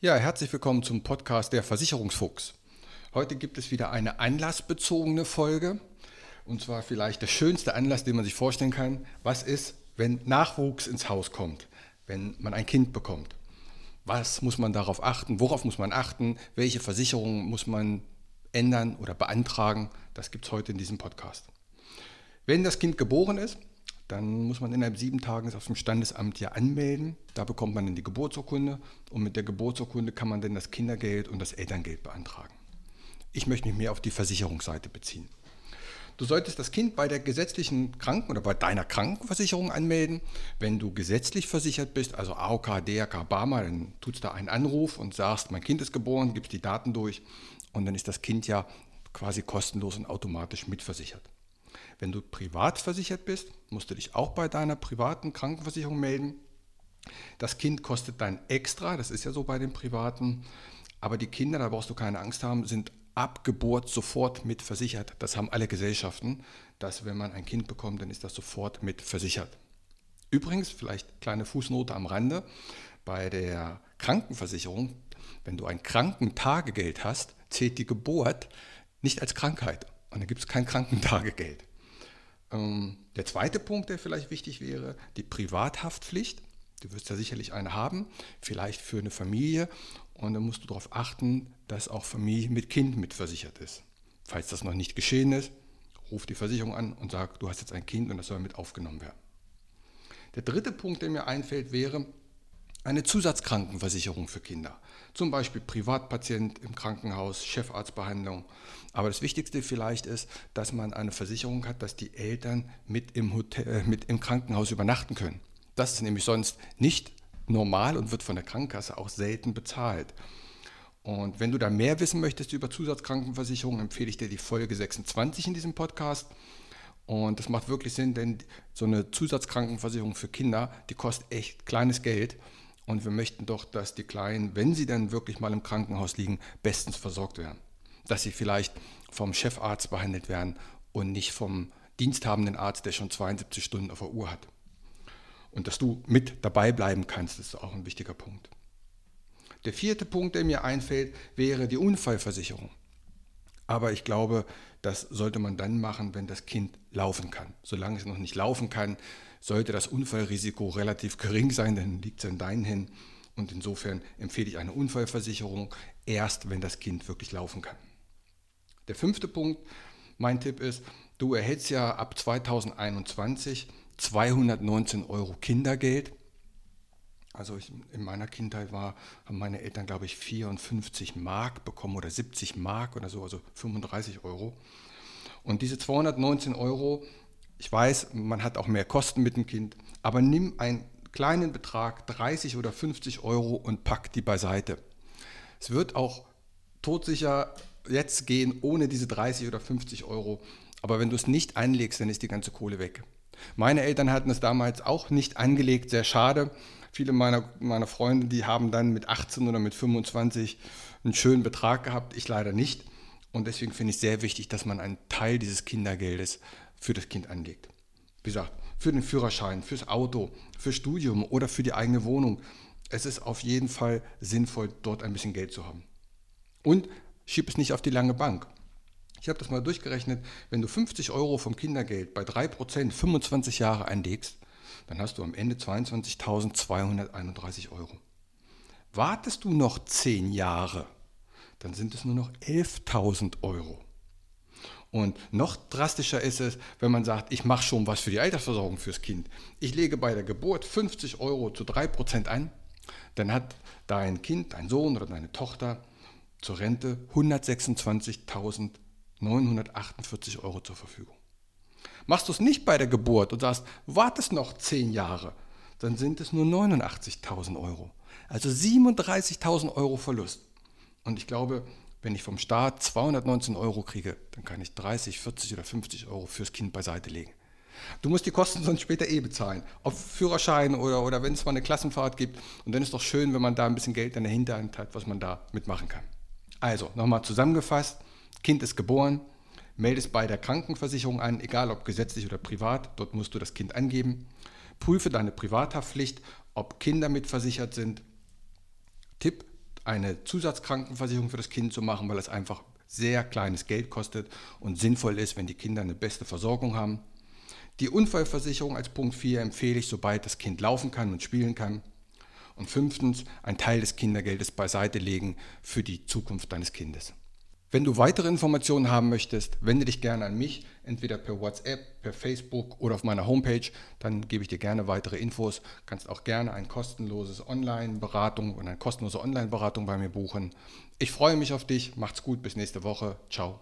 Ja, herzlich willkommen zum Podcast der Versicherungsfuchs. Heute gibt es wieder eine anlassbezogene Folge. Und zwar vielleicht der schönste Anlass, den man sich vorstellen kann. Was ist, wenn Nachwuchs ins Haus kommt, wenn man ein Kind bekommt? Was muss man darauf achten? Worauf muss man achten? Welche Versicherungen muss man ändern oder beantragen? Das gibt es heute in diesem Podcast. Wenn das Kind geboren ist, dann muss man innerhalb sieben Tagen es auf dem Standesamt ja anmelden. Da bekommt man dann die Geburtsurkunde und mit der Geburtsurkunde kann man dann das Kindergeld und das Elterngeld beantragen. Ich möchte mich mehr auf die Versicherungsseite beziehen. Du solltest das Kind bei der gesetzlichen Kranken- oder bei deiner Krankenversicherung anmelden. Wenn du gesetzlich versichert bist, also AOK, DRK, BARMA, dann tust da einen Anruf und sagst, mein Kind ist geboren, gibst die Daten durch und dann ist das Kind ja quasi kostenlos und automatisch mitversichert. Wenn du privat versichert bist, musst du dich auch bei deiner privaten Krankenversicherung melden. Das Kind kostet dann extra, das ist ja so bei den privaten, aber die Kinder, da brauchst du keine Angst haben, sind ab Geburt sofort mit versichert. Das haben alle Gesellschaften, dass wenn man ein Kind bekommt, dann ist das sofort mit versichert. Übrigens, vielleicht kleine Fußnote am Rande, bei der Krankenversicherung, wenn du ein Krankentagegeld hast, zählt die Geburt nicht als Krankheit und dann gibt es kein Krankentagegeld. Ähm, der zweite Punkt, der vielleicht wichtig wäre, die Privathaftpflicht. Du wirst ja sicherlich eine haben, vielleicht für eine Familie. Und dann musst du darauf achten, dass auch Familie mit Kind mitversichert ist. Falls das noch nicht geschehen ist, ruf die Versicherung an und sag, du hast jetzt ein Kind und das soll mit aufgenommen werden. Der dritte Punkt, der mir einfällt, wäre eine Zusatzkrankenversicherung für Kinder. Zum Beispiel Privatpatient im Krankenhaus, Chefarztbehandlung. Aber das Wichtigste vielleicht ist, dass man eine Versicherung hat, dass die Eltern mit im, Hotel, äh, mit im Krankenhaus übernachten können. Das ist nämlich sonst nicht normal und wird von der Krankenkasse auch selten bezahlt. Und wenn du da mehr wissen möchtest über Zusatzkrankenversicherung, empfehle ich dir die Folge 26 in diesem Podcast. Und das macht wirklich Sinn, denn so eine Zusatzkrankenversicherung für Kinder, die kostet echt kleines Geld. Und wir möchten doch, dass die Kleinen, wenn sie dann wirklich mal im Krankenhaus liegen, bestens versorgt werden. Dass sie vielleicht vom Chefarzt behandelt werden und nicht vom diensthabenden Arzt, der schon 72 Stunden auf der Uhr hat. Und dass du mit dabei bleiben kannst, ist auch ein wichtiger Punkt. Der vierte Punkt, der mir einfällt, wäre die Unfallversicherung. Aber ich glaube, das sollte man dann machen, wenn das Kind laufen kann. Solange es noch nicht laufen kann, sollte das Unfallrisiko relativ gering sein, dann liegt es an deinen Händen. Und insofern empfehle ich eine Unfallversicherung erst, wenn das Kind wirklich laufen kann. Der fünfte Punkt, mein Tipp ist, du erhältst ja ab 2021 219 Euro Kindergeld. Also ich, in meiner Kindheit war, haben meine Eltern, glaube ich, 54 Mark bekommen oder 70 Mark oder so, also 35 Euro. Und diese 219 Euro ich weiß, man hat auch mehr Kosten mit dem Kind, aber nimm einen kleinen Betrag, 30 oder 50 Euro und pack die beiseite. Es wird auch todsicher jetzt gehen ohne diese 30 oder 50 Euro, aber wenn du es nicht anlegst, dann ist die ganze Kohle weg. Meine Eltern hatten es damals auch nicht angelegt, sehr schade. Viele meiner, meiner Freunde, die haben dann mit 18 oder mit 25 einen schönen Betrag gehabt, ich leider nicht. Und deswegen finde ich sehr wichtig, dass man einen Teil dieses Kindergeldes für das Kind anlegt. Wie gesagt, für den Führerschein, fürs Auto, fürs Studium oder für die eigene Wohnung. Es ist auf jeden Fall sinnvoll, dort ein bisschen Geld zu haben. Und schieb es nicht auf die lange Bank. Ich habe das mal durchgerechnet, wenn du 50 Euro vom Kindergeld bei 3% 25 Jahre anlegst, dann hast du am Ende 22.231 Euro. Wartest du noch 10 Jahre, dann sind es nur noch 11.000 Euro. Und noch drastischer ist es, wenn man sagt, ich mache schon was für die Altersversorgung fürs Kind. Ich lege bei der Geburt 50 Euro zu 3% ein, dann hat dein Kind, dein Sohn oder deine Tochter zur Rente 126.948 Euro zur Verfügung. Machst du es nicht bei der Geburt und sagst, wartest noch 10 Jahre, dann sind es nur 89.000 Euro. Also 37.000 Euro Verlust. Und ich glaube, wenn ich vom Staat 219 Euro kriege, dann kann ich 30, 40 oder 50 Euro fürs Kind beiseite legen. Du musst die Kosten sonst später eh bezahlen. Ob Führerschein oder, oder wenn es mal eine Klassenfahrt gibt. Und dann ist es doch schön, wenn man da ein bisschen Geld in der Hinterhand hat, was man da mitmachen kann. Also, nochmal zusammengefasst. Kind ist geboren, meldest bei der Krankenversicherung an, egal ob gesetzlich oder privat. Dort musst du das Kind angeben. Prüfe deine Privathaftpflicht, ob Kinder mitversichert sind. Tipp, eine Zusatzkrankenversicherung für das Kind zu machen, weil es einfach sehr kleines Geld kostet und sinnvoll ist, wenn die Kinder eine beste Versorgung haben. Die Unfallversicherung als Punkt 4 empfehle ich, sobald das Kind laufen kann und spielen kann. Und fünftens, ein Teil des Kindergeldes beiseite legen für die Zukunft deines Kindes. Wenn du weitere Informationen haben möchtest, wende dich gerne an mich, entweder per WhatsApp, per Facebook oder auf meiner Homepage. Dann gebe ich dir gerne weitere Infos. Kannst auch gerne ein kostenloses Online-Beratung und eine kostenlose Online-Beratung bei mir buchen. Ich freue mich auf dich. Macht's gut. Bis nächste Woche. Ciao.